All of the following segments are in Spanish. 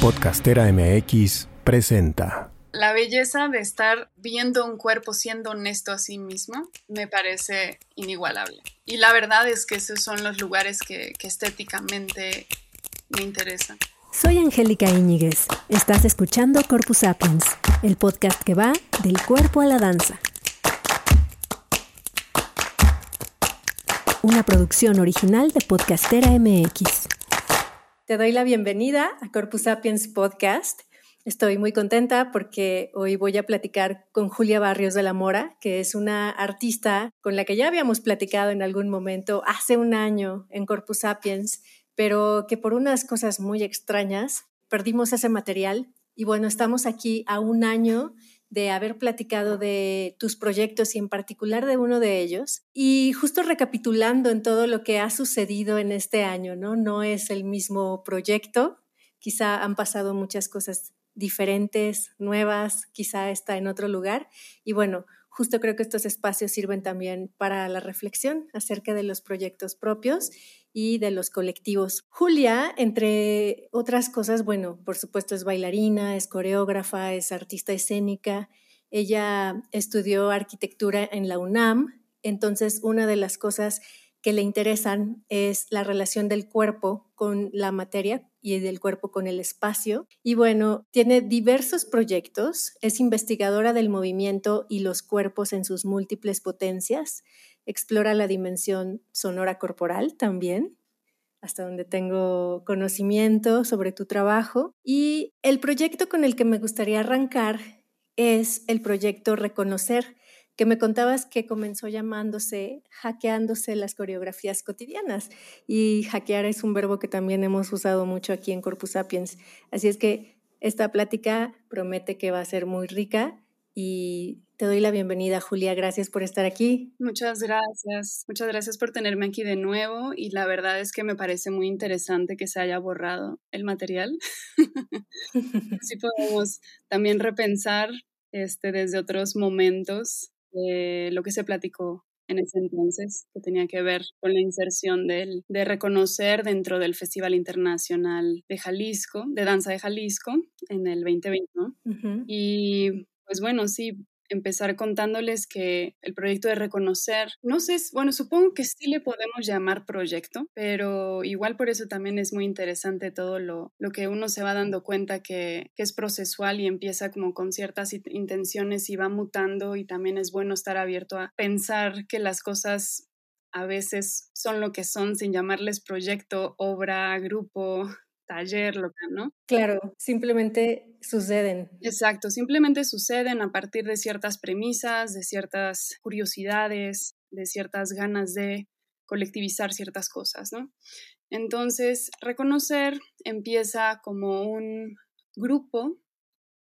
Podcastera MX presenta. La belleza de estar viendo un cuerpo siendo honesto a sí mismo me parece inigualable. Y la verdad es que esos son los lugares que, que estéticamente me interesan. Soy Angélica Íñiguez. Estás escuchando Corpus Sapiens, el podcast que va del cuerpo a la danza. Una producción original de Podcastera MX. Te doy la bienvenida a Corpus Sapiens Podcast. Estoy muy contenta porque hoy voy a platicar con Julia Barrios de la Mora, que es una artista con la que ya habíamos platicado en algún momento hace un año en Corpus Sapiens, pero que por unas cosas muy extrañas perdimos ese material. Y bueno, estamos aquí a un año de haber platicado de tus proyectos y en particular de uno de ellos. Y justo recapitulando en todo lo que ha sucedido en este año, ¿no? No es el mismo proyecto, quizá han pasado muchas cosas diferentes, nuevas, quizá está en otro lugar. Y bueno, justo creo que estos espacios sirven también para la reflexión acerca de los proyectos propios y de los colectivos. Julia, entre otras cosas, bueno, por supuesto es bailarina, es coreógrafa, es artista escénica. Ella estudió arquitectura en la UNAM, entonces una de las cosas que le interesan es la relación del cuerpo con la materia y del cuerpo con el espacio. Y bueno, tiene diversos proyectos, es investigadora del movimiento y los cuerpos en sus múltiples potencias explora la dimensión sonora corporal también, hasta donde tengo conocimiento sobre tu trabajo. Y el proyecto con el que me gustaría arrancar es el proyecto Reconocer, que me contabas que comenzó llamándose hackeándose las coreografías cotidianas. Y hackear es un verbo que también hemos usado mucho aquí en Corpus Sapiens. Así es que esta plática promete que va a ser muy rica y te doy la bienvenida, Julia. Gracias por estar aquí. Muchas gracias. Muchas gracias por tenerme aquí de nuevo. Y la verdad es que me parece muy interesante que se haya borrado el material. Así podemos también repensar este, desde otros momentos lo que se platicó en ese entonces, que tenía que ver con la inserción del, de reconocer dentro del Festival Internacional de Jalisco, de Danza de Jalisco, en el 2020. Y pues bueno, sí, empezar contándoles que el proyecto de reconocer, no sé, bueno, supongo que sí le podemos llamar proyecto, pero igual por eso también es muy interesante todo lo, lo que uno se va dando cuenta que, que es procesual y empieza como con ciertas intenciones y va mutando y también es bueno estar abierto a pensar que las cosas a veces son lo que son sin llamarles proyecto, obra, grupo, taller, local, ¿no? Claro, simplemente suceden. Exacto, simplemente suceden a partir de ciertas premisas, de ciertas curiosidades, de ciertas ganas de colectivizar ciertas cosas, ¿no? Entonces, reconocer empieza como un grupo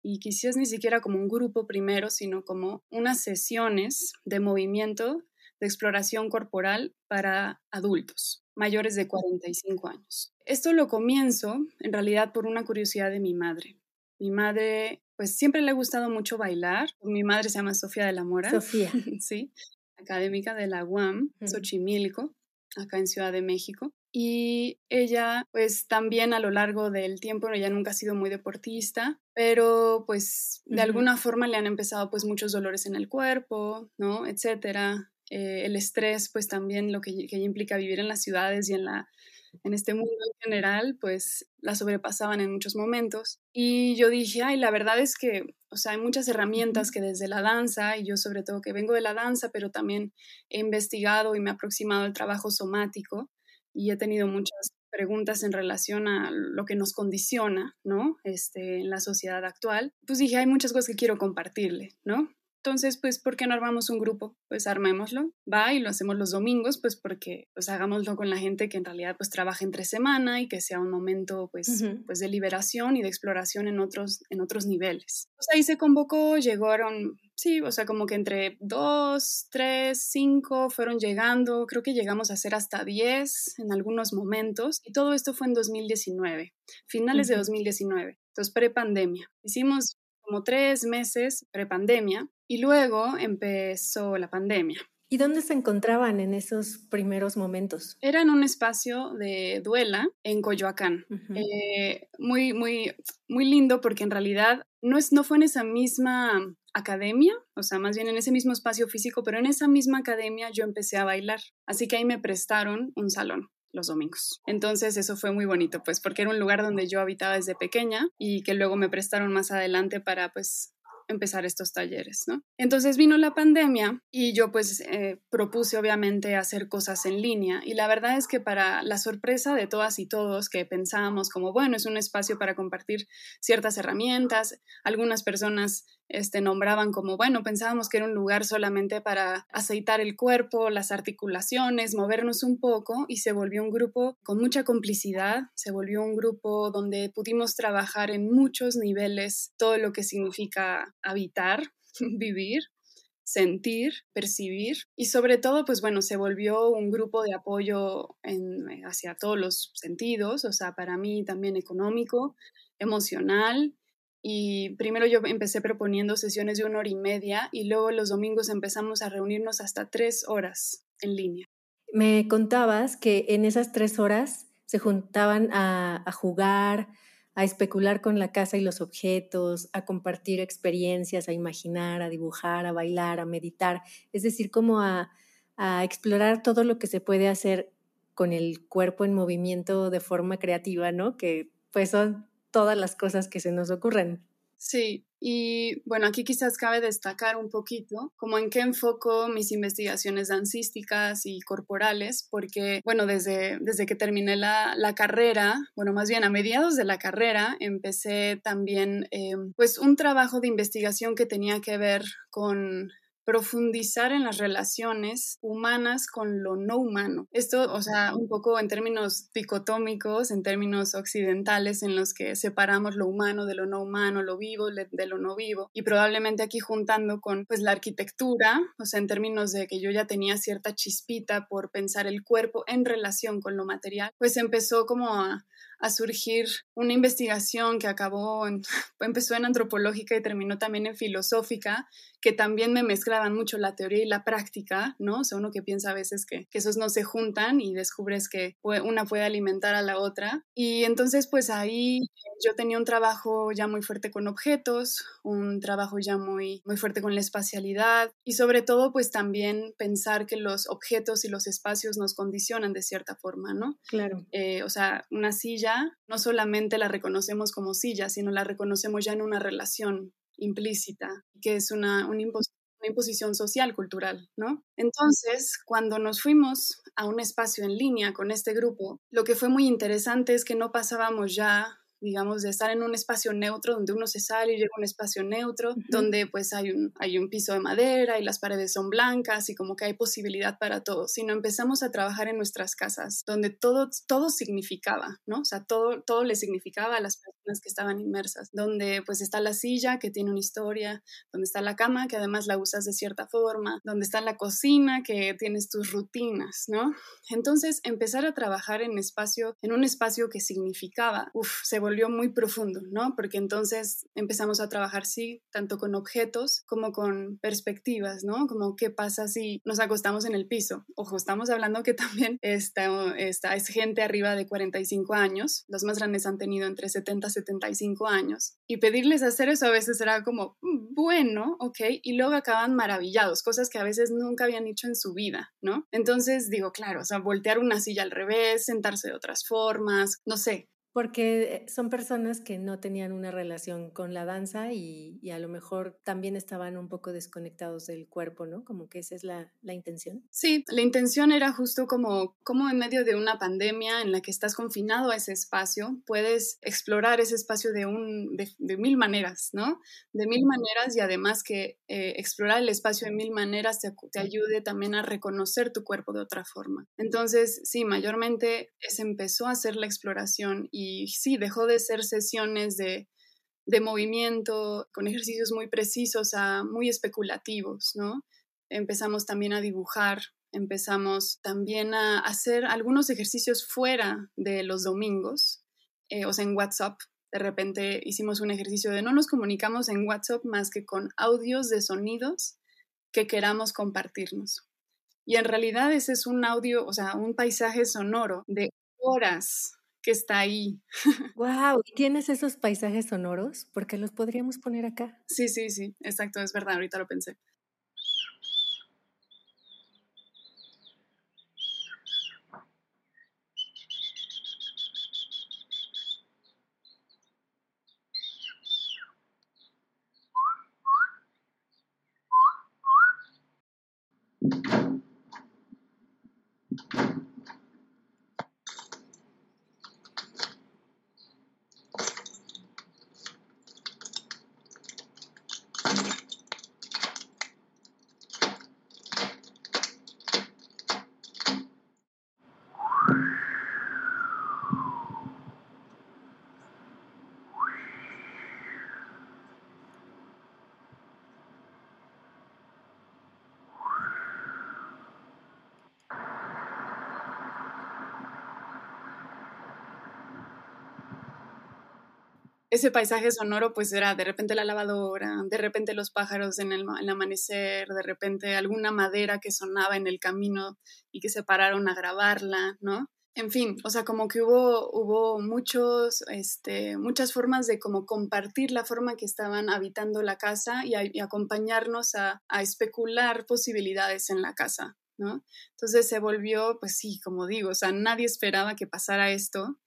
y quizás ni siquiera como un grupo primero, sino como unas sesiones de movimiento de exploración corporal para adultos mayores de 45 años. Esto lo comienzo en realidad por una curiosidad de mi madre. Mi madre, pues siempre le ha gustado mucho bailar. Mi madre se llama Sofía de la Mora. Sofía. sí, académica de la UAM, Xochimilco, acá en Ciudad de México. Y ella, pues también a lo largo del tiempo, ella nunca ha sido muy deportista, pero pues de alguna forma le han empezado pues muchos dolores en el cuerpo, ¿no? Etcétera. Eh, el estrés, pues también lo que, implica vivir en las ciudades y en, la, en este mundo en general, pues la sobrepasaban en muchos momentos. Y yo dije, ay, la verdad es que, o sea, hay muchas herramientas que desde la danza, y yo sobre todo que vengo de la danza, pero también he investigado y me he aproximado al trabajo somático y he tenido muchas preguntas en relación a lo que nos condiciona, ¿no? Este, en la sociedad actual, pues dije, hay muchas cosas que quiero compartirle, ¿no? Entonces, pues, ¿por qué no armamos un grupo? Pues armémoslo, va y lo hacemos los domingos, pues porque pues hagámoslo con la gente que en realidad pues trabaja entre semana y que sea un momento pues, pues de liberación y de exploración en otros, en otros niveles. Pues ahí se convocó, llegaron, sí, o sea, como que entre dos, tres, cinco fueron llegando, creo que llegamos a ser hasta diez en algunos momentos y todo esto fue en 2019, finales de 2019, entonces pre-pandemia. Hicimos como tres meses pre-pandemia y luego empezó la pandemia. ¿Y dónde se encontraban en esos primeros momentos? Era en un espacio de duela en Coyoacán. Eh, muy, muy, muy lindo porque en realidad no, es, no fue en esa misma academia, o sea, más bien en ese mismo espacio físico, pero en esa misma academia yo empecé a bailar. Así que ahí me prestaron un salón los domingos. Entonces eso fue muy bonito, pues porque era un lugar donde yo habitaba desde pequeña y que luego me prestaron más adelante para pues empezar estos talleres, ¿no? Entonces vino la pandemia y yo pues eh, propuse obviamente hacer cosas en línea y la verdad es que para la sorpresa de todas y todos que pensábamos como, bueno, es un espacio para compartir ciertas herramientas, algunas personas este, nombraban como, bueno, pensábamos que era un lugar solamente para aceitar el cuerpo, las articulaciones, movernos un poco y se volvió un grupo con mucha complicidad, se volvió un grupo donde pudimos trabajar en muchos niveles todo lo que significa habitar, vivir, sentir, percibir y sobre todo, pues bueno, se volvió un grupo de apoyo en, hacia todos los sentidos, o sea, para mí también económico, emocional, y primero yo empecé proponiendo sesiones de una hora y media y luego los domingos empezamos a reunirnos hasta tres horas en línea. Me contabas que en esas tres horas se juntaban a, jugar, a especular con la casa y los objetos, a compartir experiencias, a imaginar, a dibujar, a bailar, a meditar, es decir, como a, a explorar todo lo que se puede hacer con el cuerpo en movimiento de forma creativa, ¿no? Que pues son todas las cosas que se nos ocurren. Sí, y bueno, aquí quizás cabe destacar un poquito como en qué enfoco mis investigaciones dancísticas y corporales, porque bueno, desde, desde que terminé la, la carrera, bueno, más bien a mediados de la carrera, empecé también eh, pues un trabajo de investigación que tenía que ver con profundizar en las relaciones humanas con lo no humano. Esto, o sea, un poco en términos dicotómicos, en términos occidentales, en los que separamos lo humano de lo no humano, lo vivo de lo no vivo, y probablemente aquí juntando con pues la arquitectura, o sea, en términos de que yo ya tenía cierta chispita por pensar el cuerpo en relación con lo material, pues empezó como a a surgir una investigación que acabó, en, empezó en antropológica y terminó también en filosófica, que también me mezclaban mucho la teoría y la práctica, ¿no? O sea, uno que piensa a veces que, que esos no se juntan y descubres que una puede alimentar a la otra. Y entonces, pues ahí yo tenía un trabajo ya muy fuerte con objetos, un trabajo ya muy, muy fuerte con la espacialidad y sobre todo, pues también pensar que los objetos y los espacios nos condicionan de cierta forma, ¿no? Claro. Eh, o sea, una silla no solamente la reconocemos como silla, sino la reconocemos ya en una relación implícita, que es una, una, imposición social, cultural, ¿no? Entonces, cuando nos fuimos a un espacio en línea con este grupo, lo que fue muy interesante es que no pasábamos ya digamos, de estar en un espacio neutro donde uno se sale y llega a un espacio neutro, donde pues hay un, hay un piso de madera y las paredes son blancas y como que hay posibilidad para todo, sino empezamos a trabajar en nuestras casas, donde todo, todo significaba, ¿no? O sea, todo, todo le significaba a las personas que estaban inmersas, donde pues está la silla que tiene una historia, donde está la cama que además la usas de cierta forma, donde está la cocina que tienes tus rutinas, ¿no? Entonces, empezar a trabajar en espacio, en un espacio que significaba, uff, se volvió muy profundo, ¿no? Porque entonces empezamos a trabajar, sí, tanto con objetos como con perspectivas, ¿no? Como qué pasa si nos acostamos en el piso. Ojo, estamos hablando que también está, está, es gente arriba de 45 años, los más grandes han tenido entre 70 y 75 años, y pedirles hacer eso a veces era como, mm, bueno, ok, y luego acaban maravillados, cosas que a veces nunca habían hecho en su vida, ¿no? Entonces digo, claro, o sea, voltear una silla al revés, sentarse de otras formas, no sé, porque son personas que no tenían una relación con la danza y, a lo mejor también estaban un poco desconectados del cuerpo, ¿no? Como que esa es la, intención. Sí, la intención era justo como, como en medio de una pandemia en la que estás confinado a ese espacio, puedes explorar ese espacio de, un, de, mil maneras, ¿no? De mil maneras y además que eh, explorar el espacio de mil maneras te, te ayude también a reconocer tu cuerpo de otra forma. Entonces, sí, mayormente se empezó a hacer la exploración y sí, dejó de ser sesiones de, movimiento con ejercicios muy precisos a muy especulativos, ¿no? Empezamos también a dibujar, empezamos también a hacer algunos ejercicios fuera de los domingos, eh, o sea, en WhatsApp. De repente hicimos un ejercicio de no nos comunicamos en WhatsApp más que con audios de sonidos que queramos compartirnos. Y en realidad ese es un audio, o sea, un paisaje sonoro de horas que está ahí. Wow, ¿y tienes esos paisajes sonoros? Porque los podríamos poner acá. Sí, sí, sí, exacto, es verdad, ahorita lo pensé. Ese paisaje sonoro pues era de repente la lavadora, de repente los pájaros en el, amanecer, de repente alguna madera que sonaba en el camino y que se pararon a grabarla, ¿no? En fin, o sea, como que hubo, hubo muchos, este, muchas formas de como compartir la forma que estaban habitando la casa y, acompañarnos a, a especular posibilidades en la casa, ¿no? Entonces se volvió, pues sí, como digo, o sea, nadie esperaba que pasara esto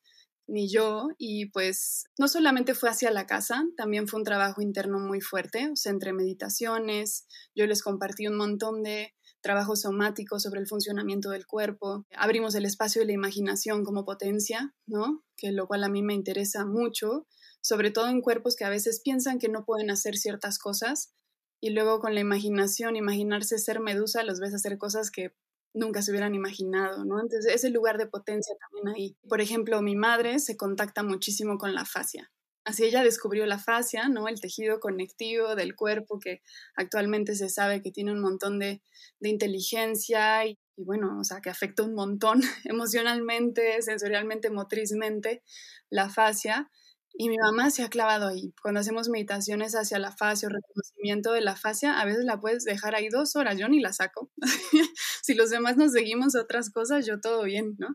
ni yo, y pues no solamente fue hacia la casa, también fue un trabajo interno muy fuerte, o sea, entre meditaciones, yo les compartí un montón de trabajo somático sobre el funcionamiento del cuerpo, abrimos el espacio de la imaginación como potencia, ¿no? Que lo cual a mí me interesa mucho, sobre todo en cuerpos que a veces piensan que no pueden hacer ciertas cosas y luego con la imaginación, imaginarse ser medusa, los ves hacer cosas que nunca se hubieran imaginado, ¿no? Entonces, ese lugar de potencia también ahí. Por ejemplo, mi madre se contacta muchísimo con la fascia. Así ella descubrió la fascia, ¿no? El tejido conectivo del cuerpo que actualmente se sabe que tiene un montón de, inteligencia y, y, bueno, o sea, que afecta un montón emocionalmente, sensorialmente, motrizmente la fascia. Y mi mamá se ha clavado ahí. Cuando hacemos meditaciones hacia la fascia o reconocimiento de la fascia, a veces la puedes dejar ahí dos horas, yo ni la saco. si los demás nos seguimos otras cosas, yo todo bien, ¿no?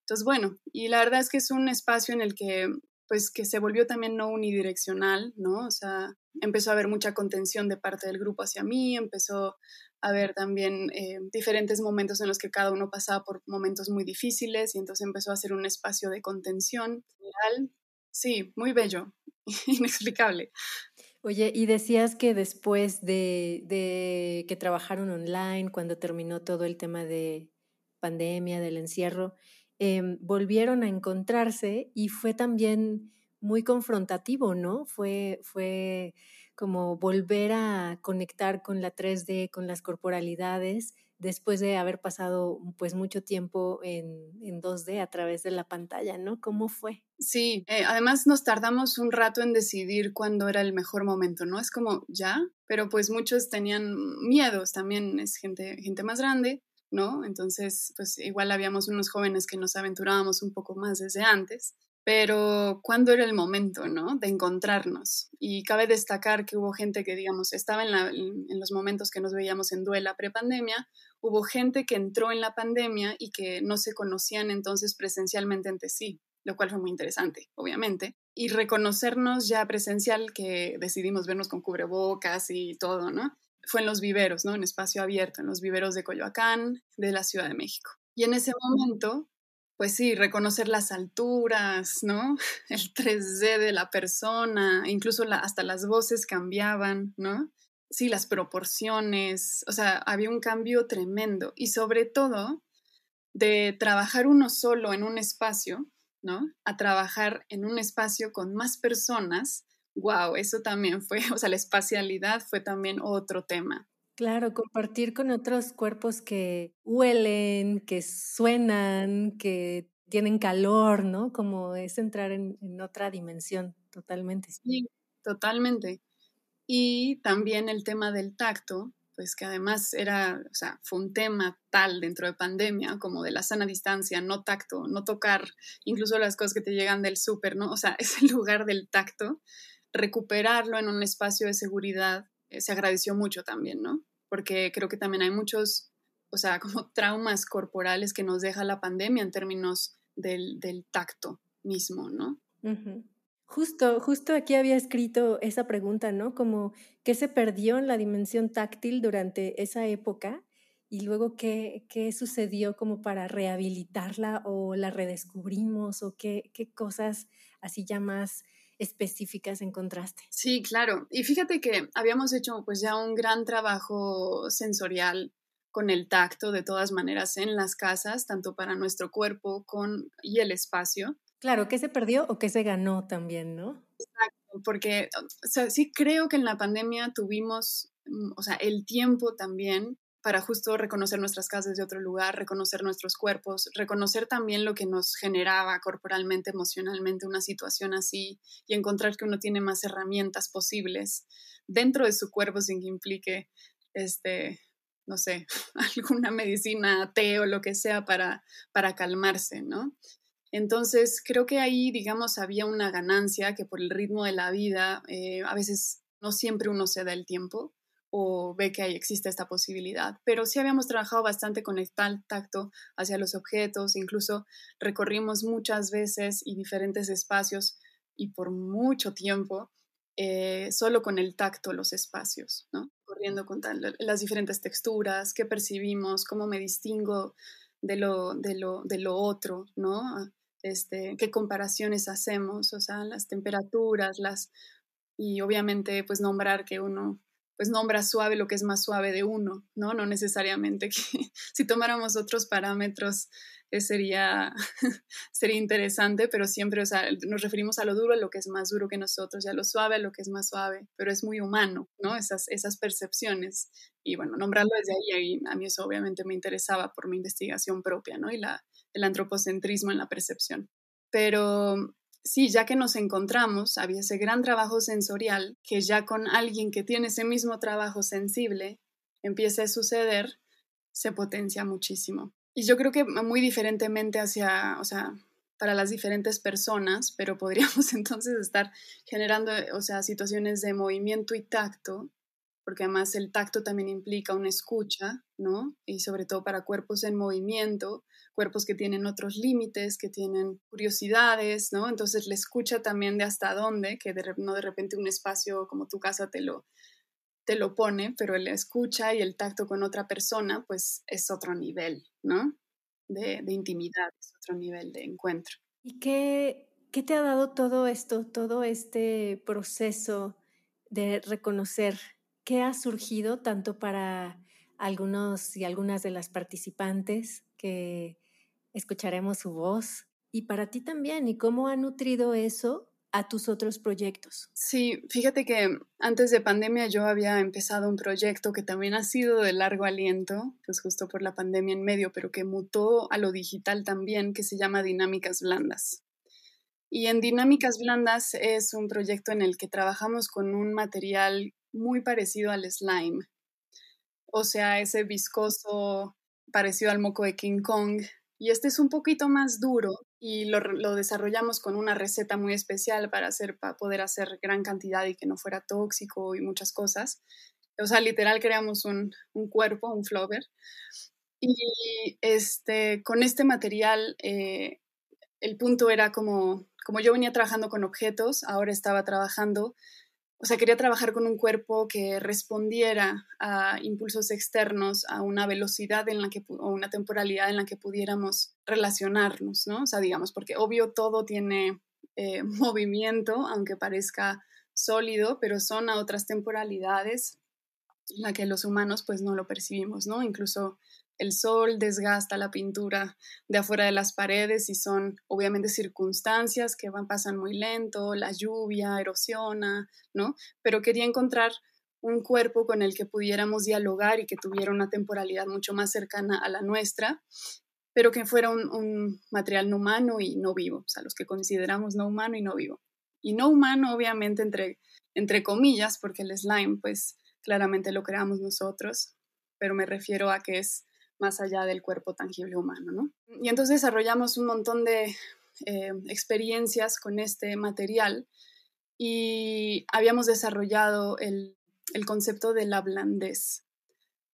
Entonces, bueno, y la verdad es que es un espacio en el que, pues, que se volvió también no unidireccional, ¿no? O sea, empezó a haber mucha contención de parte del grupo hacia mí, empezó a haber también eh, diferentes momentos en los que cada uno pasaba por momentos muy difíciles y entonces empezó a ser un espacio de contención general Sí, muy bello, inexplicable. Oye, y decías que después de, que trabajaron online, cuando terminó todo el tema de pandemia, del encierro, em, volvieron a encontrarse y fue también muy confrontativo, ¿no? Fue, fue como volver a conectar con la 3D, con las corporalidades después de haber pasado pues mucho tiempo en, en 2D a través de la pantalla, ¿no? ¿Cómo fue? Sí, eh, además nos tardamos un rato en decidir cuándo era el mejor momento, ¿no? Es como ya, pero pues muchos tenían miedos, también es gente, gente más grande, ¿no? Entonces, pues igual habíamos unos jóvenes que nos aventurábamos un poco más desde antes pero ¿cuándo era el momento, no? De encontrarnos. Y cabe destacar que hubo gente que, digamos, estaba en, los momentos que nos veíamos en duela prepandemia, hubo gente que entró en la pandemia y que no se conocían entonces presencialmente entre sí, lo cual fue muy interesante, obviamente. Y reconocernos ya presencial, que decidimos vernos con cubrebocas y todo, ¿no? Fue en los viveros, ¿no? En espacio abierto, en los viveros de Coyoacán, de la Ciudad de México. Y en ese momento pues sí, reconocer las alturas, ¿no? El 3D de la persona, incluso hasta las voces cambiaban, ¿no? Sí, las proporciones, o sea, había un cambio tremendo y sobre todo de trabajar uno solo en un espacio, ¿no? A trabajar en un espacio con más personas, wow, eso también fue, o sea, la espacialidad fue también otro tema. Claro, compartir con otros cuerpos que huelen, que suenan, que tienen calor, ¿no? Como es entrar en, otra dimensión totalmente. Sí, totalmente. Y también el tema del tacto, pues que además era, o sea, fue un tema tal dentro de pandemia, como de la sana distancia, no tacto, no tocar, incluso las cosas que te llegan del súper, ¿no? O sea, ese lugar del tacto, recuperarlo en un espacio de seguridad eh, se agradeció mucho también, ¿no? Porque creo que también hay muchos o sea, como traumas corporales que nos deja la pandemia en términos del, tacto mismo, ¿no? Justo, justo aquí había escrito esa pregunta, ¿no? Como qué se perdió en la dimensión táctil durante esa época y luego qué, qué sucedió como para rehabilitarla o la redescubrimos o qué, qué cosas así ya más específicas encontraste. Sí, claro. Y fíjate que habíamos hecho pues ya un gran trabajo sensorial con el tacto de todas maneras en las casas, tanto para nuestro cuerpo con, y el espacio. Claro, ¿qué se perdió o qué se ganó también, no? Exacto, porque sí creo que en la pandemia tuvimos, mm, o sea, el tiempo también para justo reconocer nuestras casas de otro lugar, reconocer nuestros cuerpos, reconocer también lo que nos generaba corporalmente, emocionalmente una situación así y encontrar que uno tiene más herramientas posibles dentro de su cuerpo sin que implique este no sé, alguna medicina, té o lo que sea para, para calmarse, ¿no? Entonces, creo que ahí, digamos, había una ganancia que por el ritmo de la vida, eh, a veces no siempre uno se da el tiempo o ve que ahí existe esta posibilidad, pero sí habíamos trabajado bastante con el tacto hacia los objetos, incluso recorrimos muchas veces y diferentes espacios y por mucho tiempo eh, solo con el tacto los espacios, ¿no? Corriendo con las diferentes texturas, qué percibimos, cómo me distingo de lo, de lo, de lo otro, ¿no? Este, qué comparaciones hacemos, o sea, las temperaturas, las... Y obviamente, pues nombrar que uno pues nombra suave lo que es más suave de uno, ¿no? No necesariamente que si tomáramos otros parámetros eh, sería, sería interesante, pero siempre, o sea, nos referimos a lo duro, a lo que es más duro que nosotros, y a lo suave, a lo que es más suave, pero es muy humano, ¿no? Esas, esas percepciones. Y bueno, nombrarlo desde ahí, a mí eso obviamente me interesaba por mi investigación propia, ¿no? Y la, el antropocentrismo en la percepción. Pero sí, ya que nos encontramos, había ese gran trabajo sensorial que ya con alguien que tiene ese mismo trabajo sensible empieza a suceder, se potencia muchísimo. Y yo creo que muy diferentemente hacia, o sea, para las diferentes personas, pero podríamos entonces estar generando, o sea, situaciones de movimiento y tacto porque además el tacto también implica una escucha, ¿no? Y sobre todo para cuerpos en movimiento, cuerpos que tienen otros límites, que tienen curiosidades, ¿no? Entonces la escucha también de hasta dónde, que de, no de repente un espacio como tu casa te lo, te lo pone, pero la escucha y el tacto con otra persona, pues es otro nivel, ¿no? De, de intimidad, es otro nivel de encuentro. ¿Y qué, qué te ha dado todo esto, todo este proceso de reconocer ¿Qué ha surgido tanto para algunos y algunas de las participantes que escucharemos su voz y para ti también y cómo ha nutrido eso a tus otros proyectos? Sí, fíjate que antes de pandemia yo había empezado un proyecto que también ha sido de largo aliento, pues justo por la pandemia en medio, pero que mutó a lo digital también, que se llama Dinámicas Blandas. Y en Dinámicas Blandas es un proyecto en el que trabajamos con un material muy parecido al slime. O sea, ese viscoso parecido al moco de King Kong. Y este es un poquito más duro y lo, desarrollamos con una receta muy especial para, hacer, para poder hacer gran cantidad y que no fuera tóxico y muchas cosas. O sea, literal creamos un, cuerpo, un flower. Y este, con este material, eh, el punto era como, como yo venía trabajando con objetos, ahora estaba trabajando o sea, quería trabajar con un cuerpo que respondiera a impulsos externos, a una velocidad en la que, o una temporalidad en la que pudiéramos relacionarnos, ¿no? O sea, digamos, porque obvio todo tiene eh, movimiento, aunque parezca sólido, pero son a otras temporalidades en la que los humanos pues no lo percibimos, ¿no? Incluso el sol desgasta la pintura de afuera de las paredes y son obviamente circunstancias que van, pasan muy lento, la lluvia erosiona, ¿no? Pero quería encontrar un cuerpo con el que pudiéramos dialogar y que tuviera una temporalidad mucho más cercana a la nuestra, pero que fuera un, material no humano y no vivo, o sea, los que consideramos no humano y no vivo. Y no humano, obviamente, entre, entre comillas, porque el slime, pues claramente lo creamos nosotros, pero me refiero a que es más allá del cuerpo tangible humano, ¿no? Y entonces desarrollamos un montón de eh, experiencias con este material y habíamos desarrollado el, concepto de la blandez.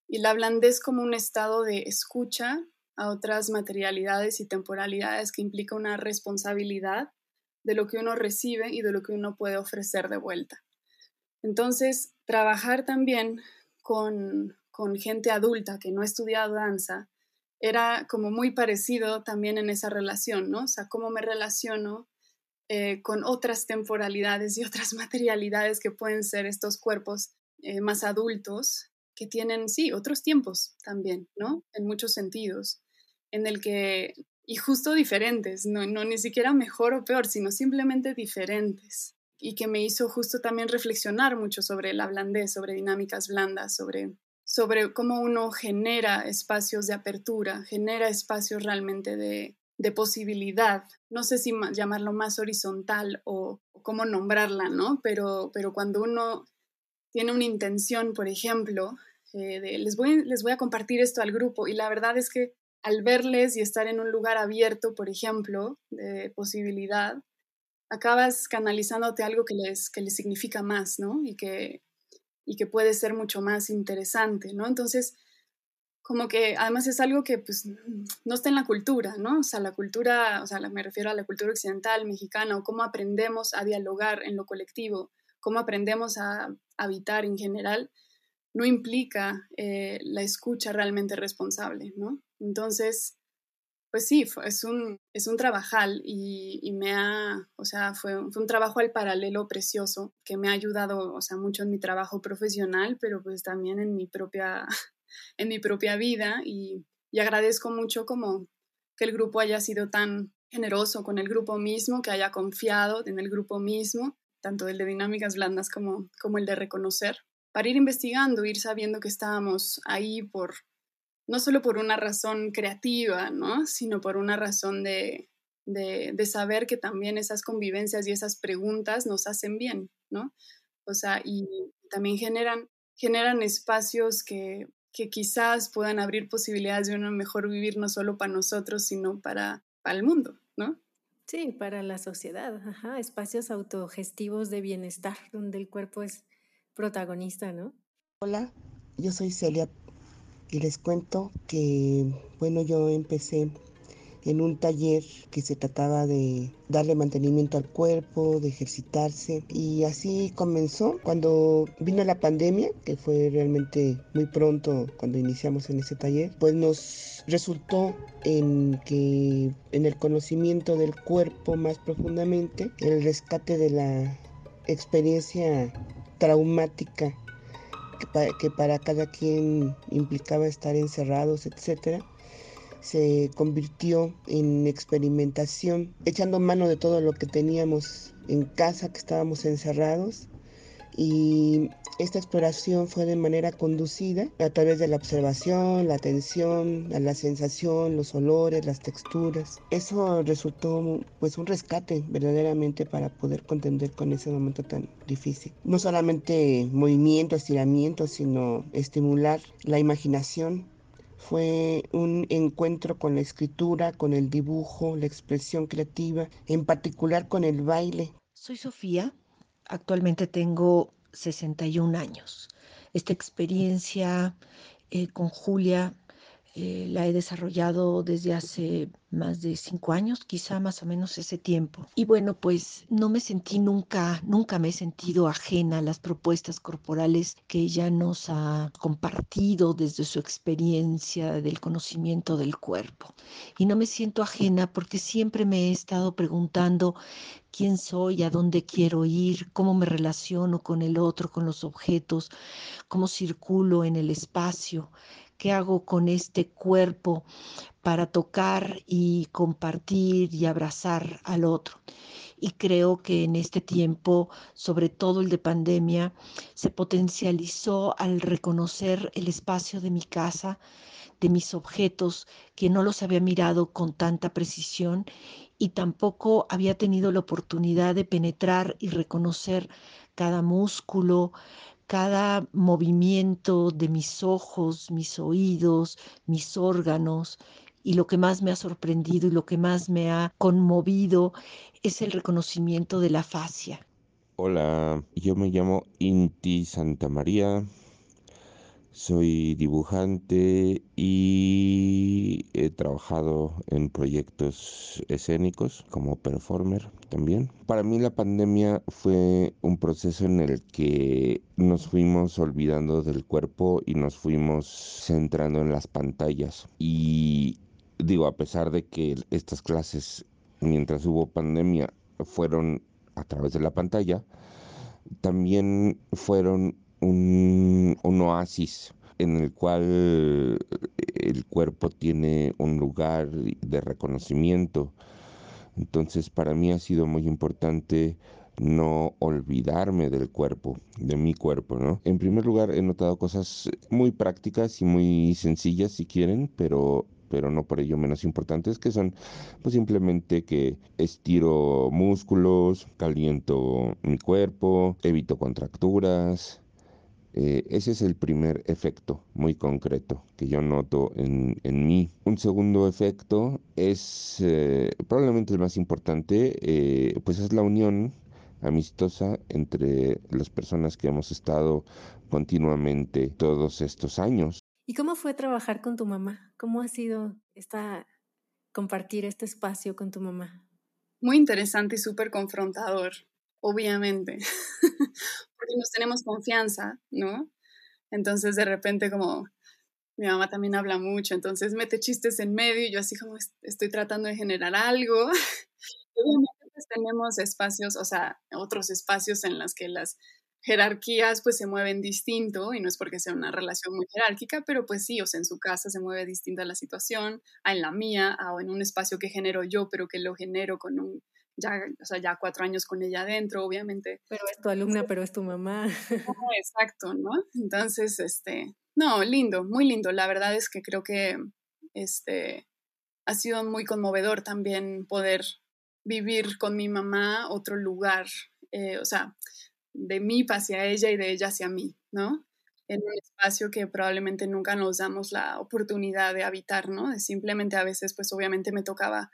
y la blandez como un estado de escucha a otras materialidades y temporalidades que implica una responsabilidad de lo que uno recibe y de lo que uno puede ofrecer de vuelta. Entonces, trabajar también con, con gente adulta que no ha estudiado danza era como muy parecido también en esa relación, ¿no? O sea, cómo me relaciono eh, con otras temporalidades y otras materialidades que pueden ser estos cuerpos eh, más adultos que tienen, sí, otros tiempos también, ¿no? En muchos sentidos, en el que, y justo diferentes, no, no ni siquiera mejor o peor, sino simplemente diferentes, y que me hizo justo también reflexionar mucho sobre la blandez, sobre dinámicas blandas, sobre, sobre cómo uno genera espacios de apertura, genera espacios realmente de, posibilidad. No sé si llamarlo más horizontal o, o cómo nombrarla, ¿no? Pero, pero cuando uno tiene una intención, por ejemplo, eh, de les voy, les voy a compartir esto al grupo y la verdad es que al verles y estar en un lugar abierto, por ejemplo, de posibilidad, acabas canalizándote algo que les, que les significa más, ¿no? Y que, y que puede ser mucho más interesante, ¿no? Entonces, como que además es algo que pues no está en la cultura, ¿no? O sea, la cultura, o sea, me refiero a la cultura occidental, mexicana, o cómo aprendemos a dialogar en lo colectivo, cómo aprendemos a habitar en general, no implica eh, la escucha realmente responsable, ¿no? Entonces, pues sí, es, un, es un trabajal y, me ha, o sea, fue, un trabajo al paralelo precioso que me ha ayudado, o sea, mucho en mi trabajo profesional, pero pues también en mi propia, en mi propia vida y, y agradezco mucho como que el grupo haya sido tan generoso con el grupo mismo, que haya confiado en el grupo mismo tanto el de dinámicas blandas como, como el de reconocer, para ir investigando, ir sabiendo que estábamos ahí por, no solo por una razón creativa, ¿no? sino por una razón de, de, saber que también esas convivencias y esas preguntas nos hacen bien, ¿no? O sea, y también generan, generan espacios que, que quizás puedan abrir posibilidades de un mejor vivir no solo para nosotros, sino para, para el mundo, ¿no? Sí, para la sociedad, ajá, espacios autogestivos de bienestar donde el cuerpo es protagonista, ¿no? Hola, yo soy Celia y les cuento que, bueno, yo empecé en un taller que se trataba de darle mantenimiento al cuerpo, de ejercitarse. Y así comenzó cuando vino la pandemia, que fue realmente muy pronto cuando iniciamos en ese taller, pues nos resultó en que en el conocimiento del cuerpo más profundamente, el rescate de la experiencia traumática que que para cada quien implicaba estar encerrados, etcétera, se convirtió en experimentación, echando mano de todo lo que teníamos en casa, que estábamos encerrados. Y esta exploración fue de manera conducida a través de la observación, la atención, la sensación, los olores, las texturas. Eso resultó pues un rescate verdaderamente para poder contender con ese momento tan difícil. No solamente movimiento, estiramiento, sino estimular la imaginación, fue un encuentro con la escritura, con el dibujo, la expresión creativa, en particular con el baile. Soy Sofía, actualmente tengo 61 años. Esta experiencia eh, con Julia eh, la he desarrollado desde hace más de cinco años, quizá más o menos ese tiempo. Y bueno, pues no me sentí nunca, nunca me he sentido ajena a las propuestas corporales que ella nos ha compartido desde su experiencia del conocimiento del cuerpo. Y no me siento ajena porque siempre me he estado preguntando quién soy, a dónde quiero ir, cómo me relaciono con el otro, con los objetos, cómo circulo en el espacio qué hago con este cuerpo para tocar y compartir y abrazar al otro. Y creo que en este tiempo, sobre todo el de pandemia, se potencializó al reconocer el espacio de mi casa, de mis objetos, que no los había mirado con tanta precisión y tampoco había tenido la oportunidad de penetrar y reconocer cada músculo, cada movimiento de mis ojos, mis oídos, mis órganos. Y lo que más me ha sorprendido y lo que más me ha conmovido es el reconocimiento de la fascia. Hola, yo me llamo Inti Santa María, Soy dibujante y he trabajado en proyectos escénicos como performer también. Para mí la pandemia fue un proceso en el que nos fuimos olvidando del cuerpo y nos fuimos centrando en las pantallas. Y digo, a pesar de que estas clases, mientras hubo pandemia, fueron a través de la pantalla, también fueron un, oasis en el cual el cuerpo tiene un lugar de reconocimiento. Entonces para mí ha sido muy importante no olvidarme del cuerpo, de mi cuerpo, ¿no? En primer lugar he notado cosas muy prácticas y muy sencillas si quieren, pero pero no por ello menos importantes, que son pues simplemente que estiro músculos, caliento mi cuerpo, evito contracturas, eh, ese es el primer efecto muy concreto que yo noto en, en mí. Un segundo efecto es eh, probablemente el más importante, eh, pues es la unión amistosa entre las personas que hemos estado continuamente todos estos años. ¿Y cómo fue trabajar con tu mamá? ¿Cómo ha sido esta compartir este espacio con tu mamá? Muy interesante y súper confrontador, obviamente. porque nos tenemos confianza, ¿no? Entonces de repente como mi mamá también habla mucho, entonces mete chistes en medio y yo así como estoy tratando de generar algo. obviamente pues tenemos espacios, o sea, otros espacios en los que las jerarquías pues se mueven distinto y no es porque sea una relación muy jerárquica, pero pues sí, o sea, en su casa se mueve distinta la situación, a en la mía, o en un espacio que genero yo, pero que lo genero con un ya, o sea, ya cuatro años con ella adentro, obviamente. Pero es tu alumna, pero es tu mamá. Exacto, ¿no? Entonces, este, no, lindo, muy lindo. La verdad es que creo que, este, ha sido muy conmovedor también poder vivir con mi mamá otro lugar, eh, o sea, de mí hacia ella y de ella hacia mí, ¿no? En un espacio que probablemente nunca nos damos la oportunidad de habitar, ¿no? De simplemente a veces, pues obviamente me tocaba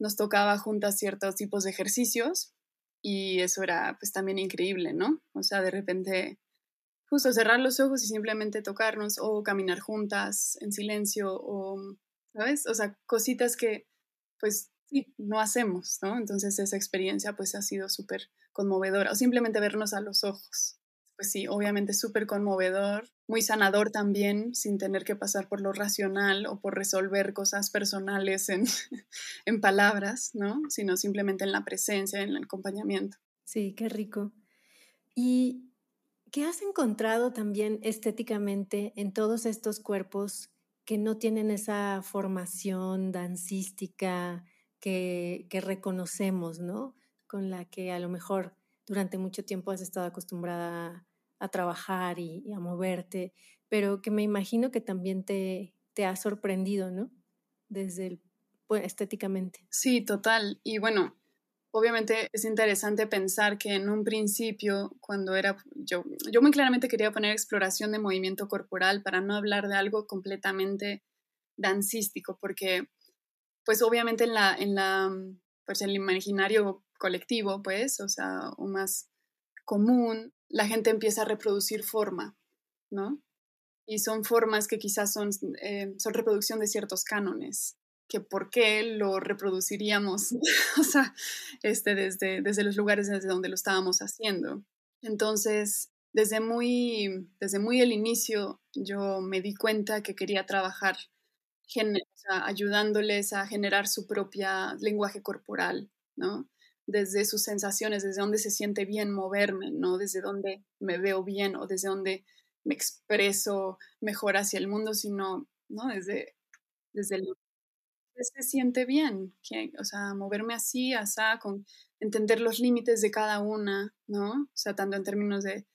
nos tocaba juntas ciertos tipos de ejercicios y eso era pues también increíble, ¿no? O sea, de repente justo cerrar los ojos y simplemente tocarnos o caminar juntas en silencio o, ¿sabes? O sea, cositas que pues sí, no hacemos, ¿no? Entonces esa experiencia pues ha sido súper conmovedora o simplemente vernos a los ojos pues sí, obviamente súper conmovedor, muy sanador también, sin tener que pasar por lo racional o por resolver cosas personales en, en palabras, ¿no? Sino simplemente en la presencia, en el acompañamiento. Sí, qué rico. ¿Y qué has encontrado también estéticamente en todos estos cuerpos que no tienen esa formación dancística que, que reconocemos, ¿no? Con la que a lo mejor durante mucho tiempo has estado acostumbrada a trabajar y, a moverte, pero que me imagino que también te, te ha sorprendido, ¿no? Desde el, pues, estéticamente. Sí, total. Y bueno, obviamente es interesante pensar que en un principio, cuando era yo, yo muy claramente quería poner exploración de movimiento corporal para no hablar de algo completamente dancístico, porque pues obviamente en la, en la, pues el imaginario colectivo, pues, o sea, o más común, la gente empieza a reproducir forma, ¿no? Y son formas que quizás son, eh, son reproducción de ciertos cánones, que por qué lo reproduciríamos, o sea, este, desde, desde los lugares desde donde lo estábamos haciendo. Entonces, desde muy, desde muy el inicio, yo me di cuenta que quería trabajar ayudándoles a generar su propia lenguaje corporal, ¿no? Desde sus sensaciones, desde donde se siente bien moverme, no desde donde me veo bien o desde donde me expreso mejor hacia el mundo, sino ¿no? desde, desde el se siente bien, que, o sea, moverme así, asá, con entender los límites de cada una, ¿no? O sea, tanto en términos de,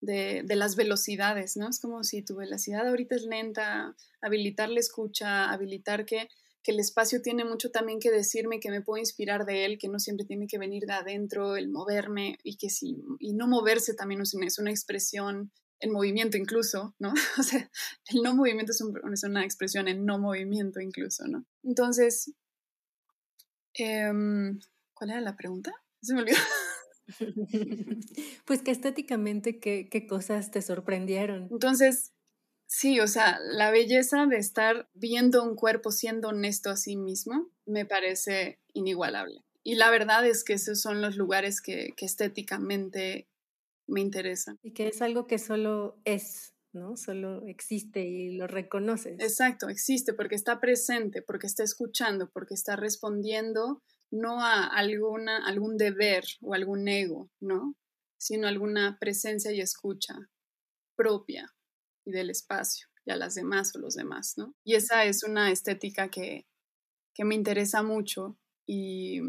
de, de, las velocidades, ¿no? Es como si tu velocidad ahorita es lenta, habilitar la escucha, habilitar que que el espacio tiene mucho también que decirme, que me puedo inspirar de él, que no siempre tiene que venir de adentro, el moverme y que sí, y no moverse también es una, expresión en movimiento incluso, ¿no? O sea, el no movimiento es, una expresión en no movimiento incluso, ¿no? Entonces, em, ¿cuál era la pregunta? Se me olvidó. Pues que estéticamente, ¿qué, ¿qué, cosas te sorprendieron? Entonces, Sí, o sea, la belleza de estar viendo un cuerpo siendo honesto a sí mismo me parece inigualable. Y la verdad es que esos son los lugares que, que estéticamente me interesan. Y que es algo que solo es, ¿no? Solo existe y lo reconoces. Exacto, existe porque está presente, porque está escuchando, porque está respondiendo no a alguna, algún deber o algún ego, ¿no? Sino alguna presencia y escucha propia y del espacio y a las demás o los demás, ¿no? Y esa es una estética que, que me interesa mucho y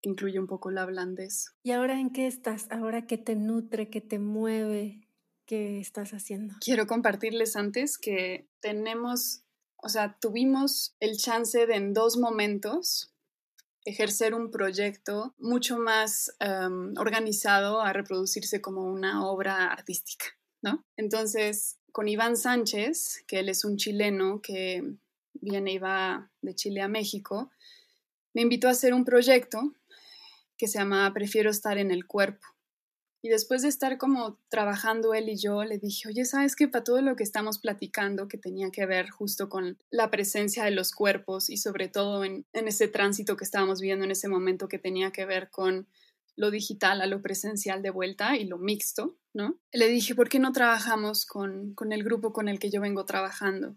que incluye un poco la blandez. ¿Y ahora en qué estás? ¿Ahora qué te nutre, qué te mueve? ¿Qué estás haciendo? Quiero compartirles antes que tenemos, o sea, tuvimos el chance de en dos momentos ejercer un proyecto mucho más em, organizado a reproducirse como una obra artística, ¿no? Entonces, con Iván Sánchez, que él es un chileno que viene y va de Chile a México, me invitó a hacer un proyecto que se llama Prefiero estar en el cuerpo. Y después de estar como trabajando él y yo, le dije, oye, ¿sabes qué? Para todo lo que estamos platicando, que tenía que ver justo con la presencia de los cuerpos y sobre todo en, ese tránsito que estábamos viendo en ese momento que tenía que ver con lo digital a lo presencial de vuelta y lo mixto, ¿no? Le dije, ¿por qué no trabajamos con, con el grupo con el que yo vengo trabajando?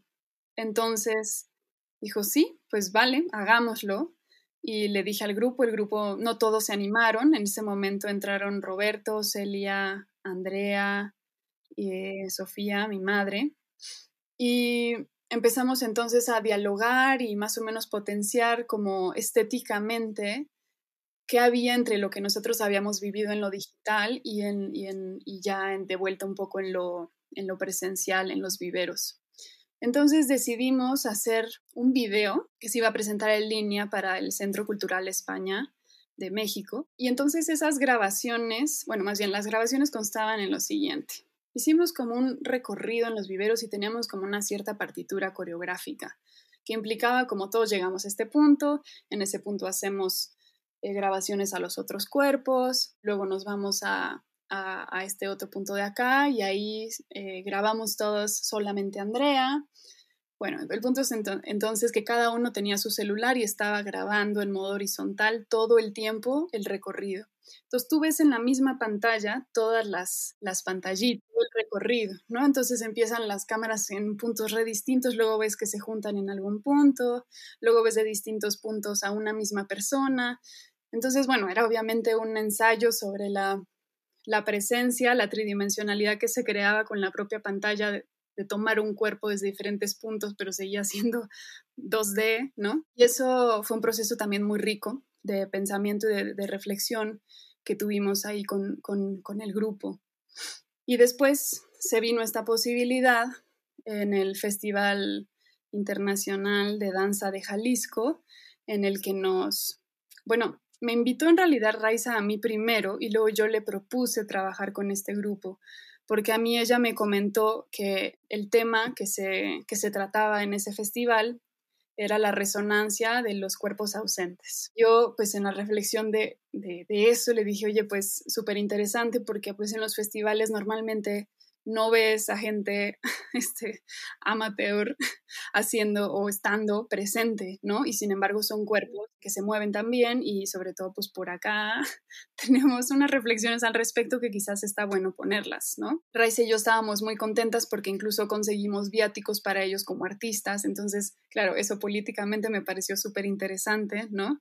Entonces dijo, sí, pues vale, hagámoslo y le dije al grupo, el grupo, no todos se animaron, en ese momento entraron Roberto, Celia, Andrea, y, eh, Sofía, mi madre, y empezamos entonces a dialogar y más o menos potenciar como estéticamente qué había entre lo que nosotros habíamos vivido en lo digital y, en, y, en, y ya en, de vuelta un poco en lo, en lo presencial, en los viveros. Entonces decidimos hacer un video que se iba a presentar en línea para el Centro Cultural España de México. Y entonces esas grabaciones, bueno, más bien las grabaciones constaban en lo siguiente. Hicimos como un recorrido en los viveros y teníamos como una cierta partitura coreográfica que implicaba como todos llegamos a este punto, en ese punto hacemos eh, grabaciones a los otros cuerpos, luego nos vamos a a, este otro punto de acá y ahí eh, grabamos todos solamente Andrea. Bueno, el punto es entonces que cada uno tenía su celular y estaba grabando en modo horizontal todo el tiempo el recorrido. Entonces tú ves en la misma pantalla todas las, las pantallitas, el recorrido, ¿no? Entonces empiezan las cámaras en puntos re distintos, luego ves que se juntan en algún punto, luego ves de distintos puntos a una misma persona. Entonces, bueno, era obviamente un ensayo sobre la la presencia, la tridimensionalidad que se creaba con la propia pantalla de, tomar un cuerpo desde diferentes puntos, pero seguía siendo 2D, ¿no? Y eso fue un proceso también muy rico de pensamiento y de, reflexión que tuvimos ahí con, con el grupo. Y después se vino esta posibilidad en el Festival Internacional de Danza de Jalisco, en el que nos, bueno, me invitó en realidad Raiza a mí primero y luego yo le propuse trabajar con este grupo, porque a mí ella me comentó que el tema que se, que se trataba en ese festival era la resonancia de los cuerpos ausentes. Yo, pues en la reflexión de, de, eso, le dije, oye, pues súper interesante porque pues en los festivales normalmente no ves a gente este, amateur haciendo o estando presente, ¿no? Y sin embargo son cuerpos que se mueven también y sobre todo pues por acá tenemos unas reflexiones al respecto que quizás está bueno ponerlas, ¿no? Raiz y yo estábamos muy contentas porque incluso conseguimos viáticos para ellos como artistas, entonces, claro, eso políticamente me pareció súper interesante, ¿no?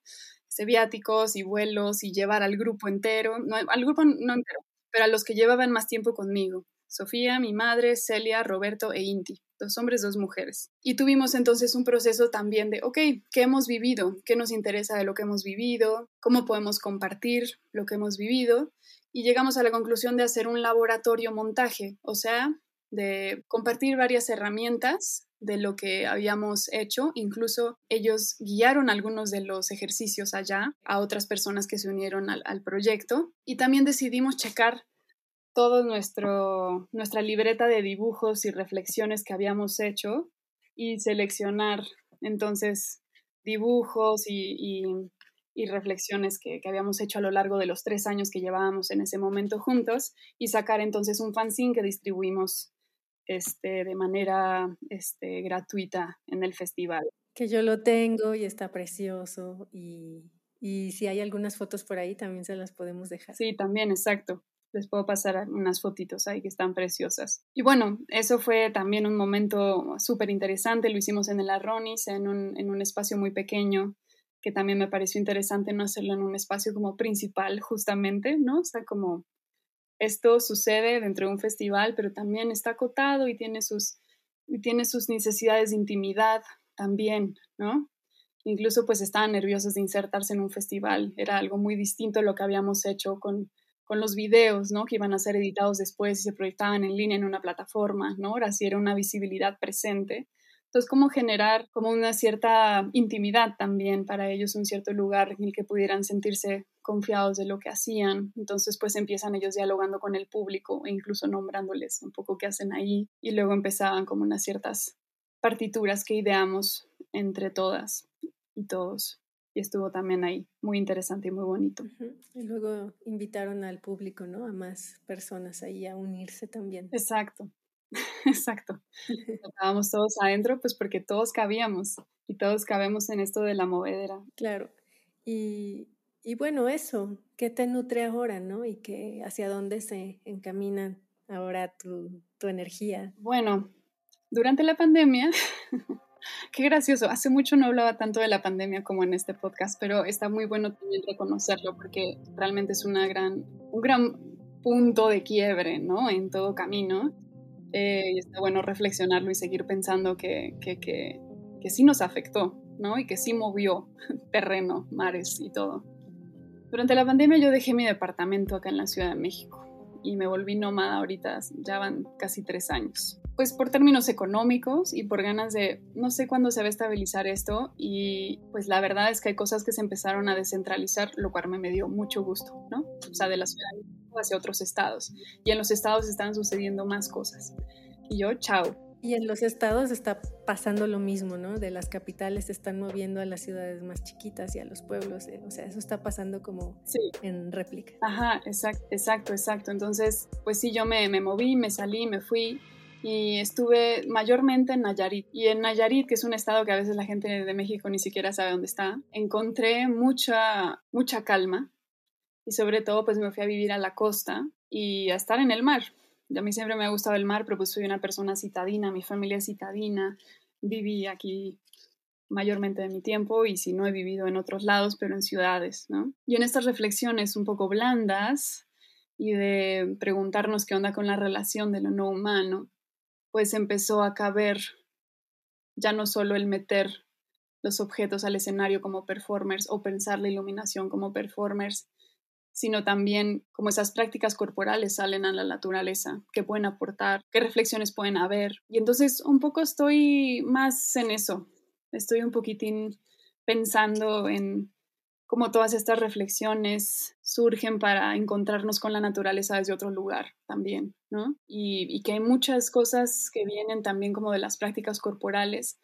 Ese viáticos y vuelos y llevar al grupo entero, no, al grupo no entero, pero a los que llevaban más tiempo conmigo. Sofía, mi madre, Celia, Roberto e Inti, dos hombres, dos mujeres. Y tuvimos entonces un proceso también de, ok, ¿qué hemos vivido? ¿Qué nos interesa de lo que hemos vivido? ¿Cómo podemos compartir lo que hemos vivido? Y llegamos a la conclusión de hacer un laboratorio montaje, o sea, de compartir varias herramientas de lo que habíamos hecho. Incluso ellos guiaron algunos de los ejercicios allá a otras personas que se unieron al, al proyecto. Y también decidimos checar toda nuestra libreta de dibujos y reflexiones que habíamos hecho y seleccionar entonces dibujos y, reflexiones que, que, habíamos hecho a lo largo de los tres años que llevábamos en ese momento juntos y sacar entonces un fanzine que distribuimos este, de manera este, gratuita en el festival. Que yo lo tengo y está precioso y, y si hay algunas fotos por ahí también se las podemos dejar. Sí, también, exacto. Les puedo pasar unas fotitos ahí que están preciosas. Y bueno, eso fue también un momento súper interesante. Lo hicimos en el Arronis, en un, en un espacio muy pequeño, que también me pareció interesante no hacerlo en un espacio como principal, justamente, ¿no? O sea, como esto sucede dentro de un festival, pero también está acotado y tiene sus, y tiene sus necesidades de intimidad también, ¿no? Incluso pues estaban nerviosos de insertarse en un festival. Era algo muy distinto a lo que habíamos hecho con, con los videos, ¿no? Que iban a ser editados después y se proyectaban en línea en una plataforma, ¿no? Ahora sí era una visibilidad presente. Entonces, cómo generar como una cierta intimidad también para ellos, un cierto lugar en el que pudieran sentirse confiados de lo que hacían. Entonces, pues empiezan ellos dialogando con el público e incluso nombrándoles un poco qué hacen ahí. Y luego empezaban como unas ciertas partituras que ideamos entre todas y todos. Y estuvo también ahí, muy interesante y muy bonito. Y luego invitaron al público, ¿no? A más personas ahí a unirse también. Exacto, exacto. Estábamos todos adentro, pues porque todos cabíamos y todos cabemos en esto de la movedera. Claro. Y, y bueno, eso, ¿qué te nutre ahora, no? Y que hacia dónde se encamina ahora tu, tu energía. Bueno, durante la pandemia Qué gracioso. Hace mucho no hablaba tanto de la pandemia como en este podcast, pero está muy bueno también reconocerlo porque realmente es una gran, un gran punto de quiebre, ¿no? En todo camino. Eh, y está bueno reflexionarlo y seguir pensando que, que, que, que sí nos afectó, ¿no? Y que sí movió terreno, mares y todo. Durante la pandemia yo dejé mi departamento acá en la Ciudad de México y me volví nómada ahorita, ya van casi tres años pues por términos económicos y por ganas de, no sé cuándo se va a estabilizar esto y pues la verdad es que hay cosas que se empezaron a descentralizar, lo cual me dio mucho gusto, ¿no? O sea, de la ciudad hacia otros estados y en los estados están sucediendo más cosas. Y yo, chao. Y en los estados está pasando lo mismo, ¿no? De las capitales se están moviendo a las ciudades más chiquitas y a los pueblos, eh, o sea, eso está pasando como en réplica. Ajá, exacto, exacto, exacto. Entonces, pues sí, yo me, me moví, me salí, me fui y estuve mayormente en Nayarit. Y en Nayarit, que es un estado que a veces la gente de México ni siquiera sabe dónde está, encontré mucha, mucha calma y sobre todo pues me fui a vivir a la costa y a estar en el mar. A mí siempre me ha gustado el mar, pero pues soy una persona citadina, mi familia es citadina, viví aquí mayormente de mi tiempo y si no he vivido en otros lados, pero en ciudades, ¿no? Y en estas reflexiones un poco blandas y de preguntarnos qué onda con la relación de lo no humano, pues empezó a caber ya no solo el meter los objetos al escenario como performers o pensar la iluminación como performers, sino también como esas prácticas corporales salen a la naturaleza, qué pueden aportar, qué reflexiones pueden haber. Y entonces un poco estoy más en eso, estoy un poquitín pensando en cómo todas estas reflexiones surgen para encontrarnos con la naturaleza desde otro lugar también, ¿no? Y, que hay muchas cosas que vienen también como de las prácticas corporales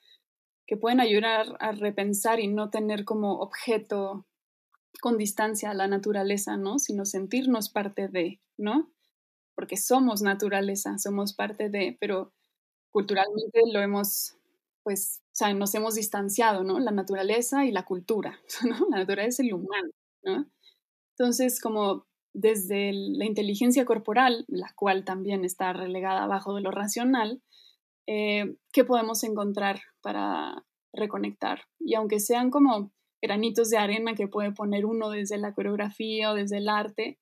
que pueden ayudar a repensar y no tener como objeto con distancia a la naturaleza, ¿no? Sino sentirnos parte de, ¿no? Porque somos naturaleza, somos parte de, pero culturalmente lo hemos pues, o sea, nos hemos distanciado, ¿no? La naturaleza y la cultura, ¿no? La naturaleza y el humano, ¿no? Entonces, como desde la inteligencia corporal, la cual también está relegada abajo de lo racional, eh, ¿qué podemos encontrar para reconectar? Y aunque sean como granitos de arena que puede poner uno desde la coreografía o desde el arte,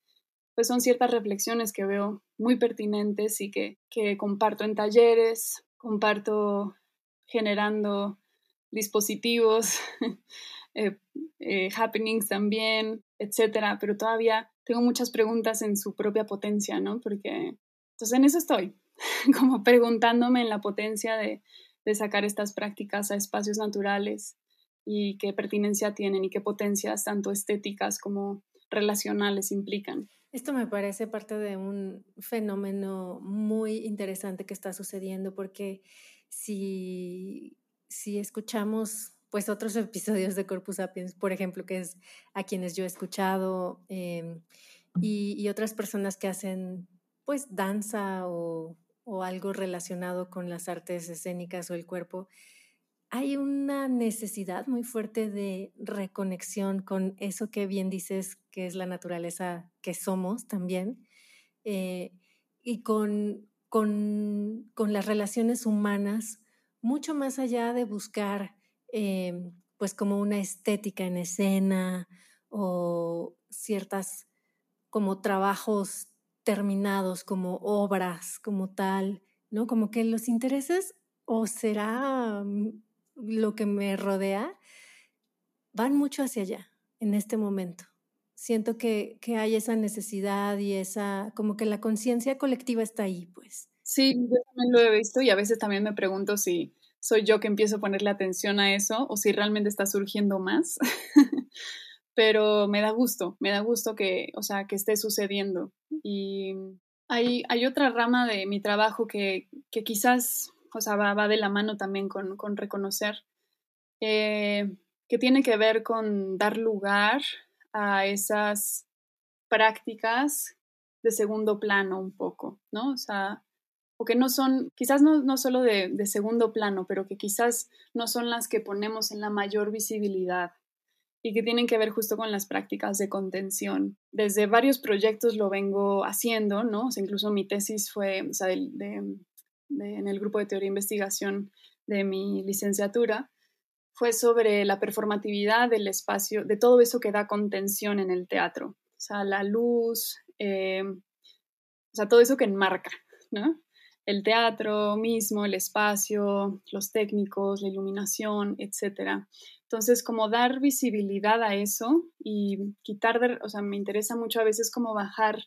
pues son ciertas reflexiones que veo muy pertinentes y que, que comparto en talleres, comparto generando dispositivos, eh, eh, happenings también, etcétera, pero todavía tengo muchas preguntas en su propia potencia, ¿no? Porque, entonces en eso estoy, como preguntándome en la potencia de, de sacar estas prácticas a espacios naturales y qué pertinencia tienen y qué potencias tanto estéticas como relacionales implican. Esto me parece parte de un fenómeno muy interesante que está sucediendo porque si, si escuchamos pues otros episodios de Corpus Sapiens, por ejemplo, que es a quienes yo he escuchado em, y, y, otras personas que hacen pues danza o, o algo relacionado con las artes escénicas o el cuerpo, hay una necesidad muy fuerte de reconexión con eso que bien dices que es la naturaleza que somos también, eh, y con, con, con, las relaciones humanas, mucho más allá de buscar eh, pues como una estética en escena o ciertas como trabajos terminados, como obras, como tal, ¿no? Como que los intereses o será mm, lo que me rodea, van mucho hacia allá en este momento. Siento que, que hay esa necesidad y esa, como que la conciencia colectiva está ahí, pues. Sí, yo también lo he visto y a veces también me pregunto si soy yo que empiezo a ponerle atención a eso o si realmente está surgiendo más. Pero me da gusto, me da gusto que, o sea, que esté sucediendo. Y hay, hay otra rama de mi trabajo que, que quizás o sea, va, de la mano también con, con reconocer, eh, que tiene que ver con dar lugar a esas prácticas de segundo plano un poco, ¿no? O sea, o que no son, quizás no, no solo de, de, segundo plano, pero que quizás no son las que ponemos en la mayor visibilidad y que tienen que ver justo con las prácticas de contención. Desde varios proyectos lo vengo haciendo, ¿no? O sea, incluso mi tesis fue, o sea, de, en el grupo de teoría e investigación de mi licenciatura, fue sobre la performatividad del espacio, de todo eso que da contención en el teatro. O sea, la luz, eh, o sea, todo eso que enmarca, ¿no? El teatro mismo, el espacio, los técnicos, la iluminación, etc. Entonces, como dar visibilidad a eso y quitar, de, o sea, me interesa mucho a veces como bajar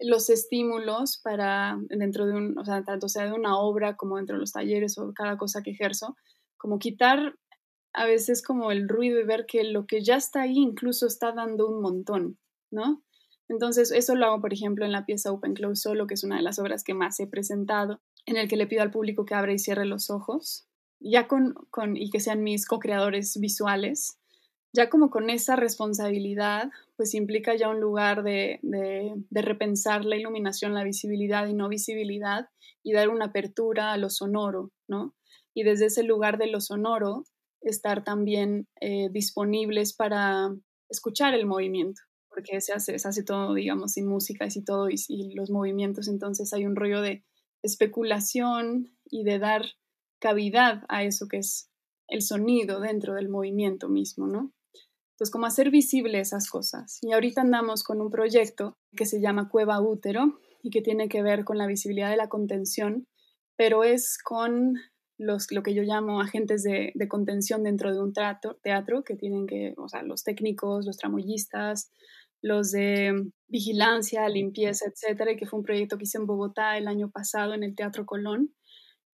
los estímulos para dentro de un, o sea, tanto sea de una obra como dentro de los talleres o cada cosa que ejerzo, como quitar a veces como el ruido y ver que lo que ya está ahí incluso está dando un montón, ¿no? Entonces, eso lo hago, por ejemplo, en la pieza Open Close Solo, que es una de las obras que más he presentado, en el que le pido al público que abra y cierre los ojos, ya con, con y que sean mis co-creadores visuales, ya como con esa responsabilidad, pues implica ya un lugar de, de, repensar la iluminación, la visibilidad y no visibilidad y dar una apertura a lo sonoro, ¿no? Y desde ese lugar de lo sonoro, estar también eh, disponibles para escuchar el movimiento, porque se hace, se hace todo, digamos, sin música y todo, y, y los movimientos, entonces hay un rollo de especulación y de dar cavidad a eso que es el sonido dentro del movimiento mismo, ¿no? Entonces, como hacer visible esas cosas. Y ahorita andamos con un proyecto que se llama Cueva Útero y que tiene que ver con la visibilidad de la contención, pero es con los, lo que yo llamo agentes de, contención dentro de un teatro, teatro, que tienen que, o sea, los técnicos, los tramoyistas, los de vigilancia, limpieza, etcétera, y que fue un proyecto que hice en Bogotá el año pasado en el Teatro Colón,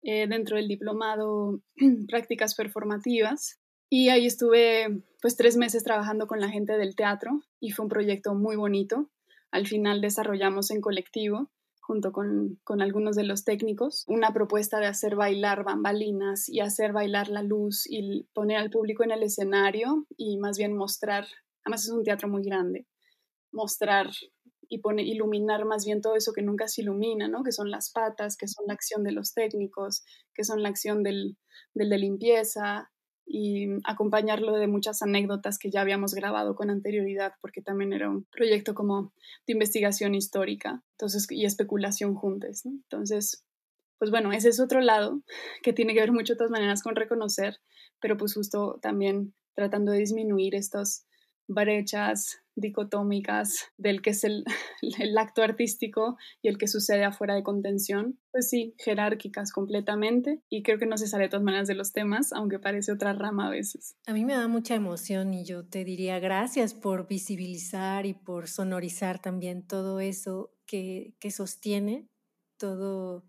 eh, dentro del diplomado Prácticas Performativas. Y ahí estuve pues tres meses trabajando con la gente del teatro y fue un proyecto muy bonito. Al final desarrollamos en colectivo, junto con, con algunos de los técnicos, una propuesta de hacer bailar bambalinas y hacer bailar la luz y poner al público en el escenario y más bien mostrar, además es un teatro muy grande, mostrar y poner, iluminar más bien todo eso que nunca se ilumina, ¿no? Que son las patas, que son la acción de los técnicos, que son la acción del, del de limpieza, y acompañarlo de muchas anécdotas que ya habíamos grabado con anterioridad, porque también era un proyecto como de investigación histórica entonces, y especulación juntos. Entonces, pues bueno, ese es otro lado que tiene que ver mucho de todas maneras con reconocer, pero pues justo también tratando de disminuir estas brechas dicotómicas del que es el, el, acto artístico y el que sucede afuera de contención, pues sí, jerárquicas completamente y creo que no se sale de todas maneras de los temas, aunque parece otra rama a veces. A mí me da mucha emoción y yo te diría gracias por visibilizar y por sonorizar también todo eso que, que sostiene todo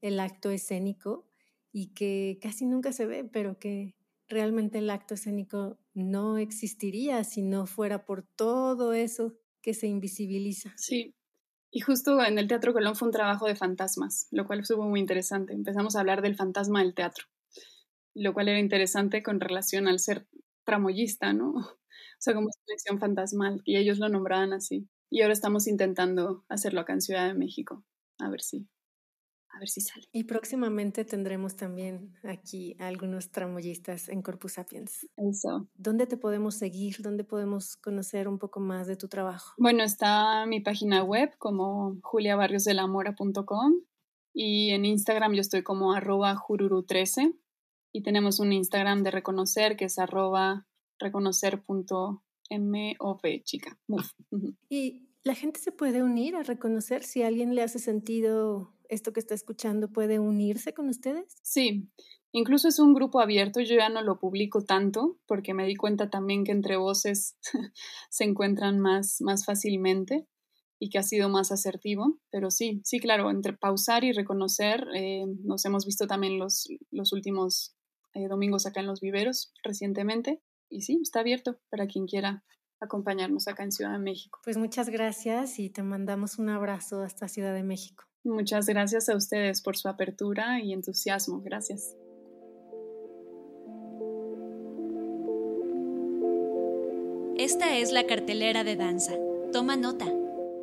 el acto escénico y que casi nunca se ve, pero que realmente el acto escénico no existiría si no fuera por todo eso que se invisibiliza. Sí, y justo en el Teatro Colón fue un trabajo de fantasmas, lo cual estuvo muy interesante. Empezamos a hablar del fantasma del teatro, lo cual era interesante con relación al ser tramoyista, ¿no? O sea, como selección fantasmal, y ellos lo nombraban así. Y ahora estamos intentando hacerlo acá en Ciudad de México, a ver si a ver si sale. Y próximamente tendremos también aquí algunos tramoyistas en Corpus Sapiens. Eso. ¿Dónde te podemos seguir? ¿Dónde podemos conocer un poco más de tu trabajo? Bueno, está mi página web como juliabarriosdelamora.com y en Instagram yo estoy como arroba jururu13 y tenemos un Instagram de reconocer que es arroba reconocer.mov chica. Y la gente se puede unir a reconocer si a alguien le hace sentido esto que está escuchando, ¿puede unirse con ustedes? Sí, incluso es un grupo abierto, yo ya no lo publico tanto porque me di cuenta también que entre voces se encuentran más, más fácilmente y que ha sido más asertivo, pero sí, sí, claro, entre pausar y reconocer, eh, nos hemos visto también los, los últimos eh, domingos acá en los viveros recientemente y sí, está abierto para quien quiera acompañarnos acá en Ciudad de México. Pues muchas gracias y te mandamos un abrazo hasta Ciudad de México. Muchas gracias a ustedes por su apertura y entusiasmo. Gracias. Esta es la cartelera de danza. Toma nota.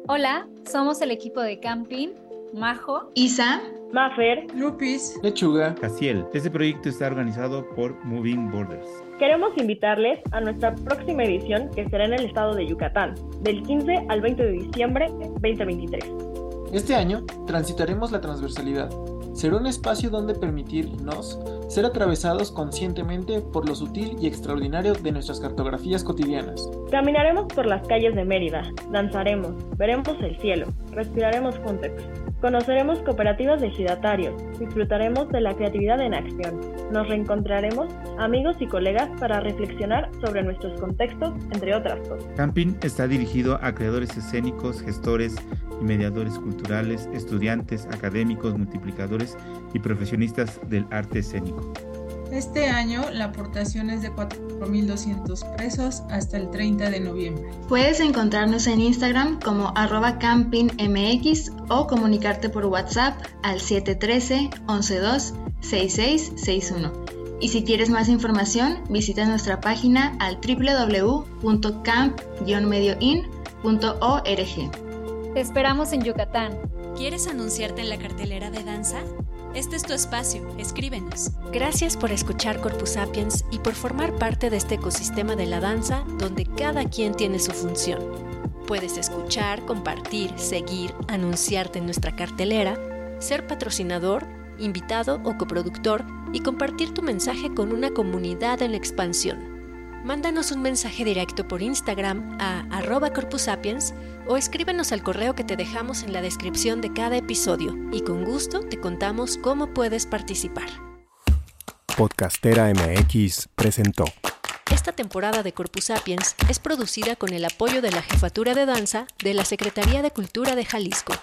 Hola, somos el equipo de camping Majo, Isa, Maffer, Lupis, Lechuga, Caciel. Este proyecto está organizado por Moving Borders. Queremos invitarles a nuestra próxima edición que será en el estado de Yucatán, del 15 al 20 de diciembre 2023. Este año transitaremos la transversalidad. Será un espacio donde permitirnos ser atravesados conscientemente por lo sutil y extraordinario de nuestras cartografías cotidianas. Caminaremos por las calles de Mérida, danzaremos, veremos el cielo, respiraremos juntos, conoceremos cooperativas de ejidatarios, disfrutaremos de la creatividad en acción, nos reencontraremos amigos y colegas para reflexionar sobre nuestros contextos, entre otras cosas. Camping está dirigido a creadores escénicos, gestores y mediadores culturales, estudiantes, académicos, multiplicadores y profesionistas del arte escénico. Este año la aportación es de 4.200 pesos hasta el 30 de noviembre. Puedes encontrarnos en Instagram como arroba campingmx o comunicarte por WhatsApp al 713-112-6661. Y si quieres más información, visita nuestra página al www.camp-medioin.org. Te esperamos en Yucatán. ¿Quieres anunciarte en la cartelera de danza? Este es tu espacio, escríbenos. Gracias por escuchar Corpus Sapiens y por formar parte de este ecosistema de la danza donde cada quien tiene su función. Puedes escuchar, compartir, seguir, anunciarte en nuestra cartelera, ser patrocinador, invitado o coproductor y compartir tu mensaje con una comunidad en expansión. Mándanos un mensaje directo por Instagram a arroba corpusapiens o escríbenos al correo que te dejamos en la descripción de cada episodio y con gusto te contamos cómo puedes participar. Podcastera MX presentó. Esta temporada de Corpus Sapiens es producida con el apoyo de la Jefatura de Danza de la Secretaría de Cultura de Jalisco.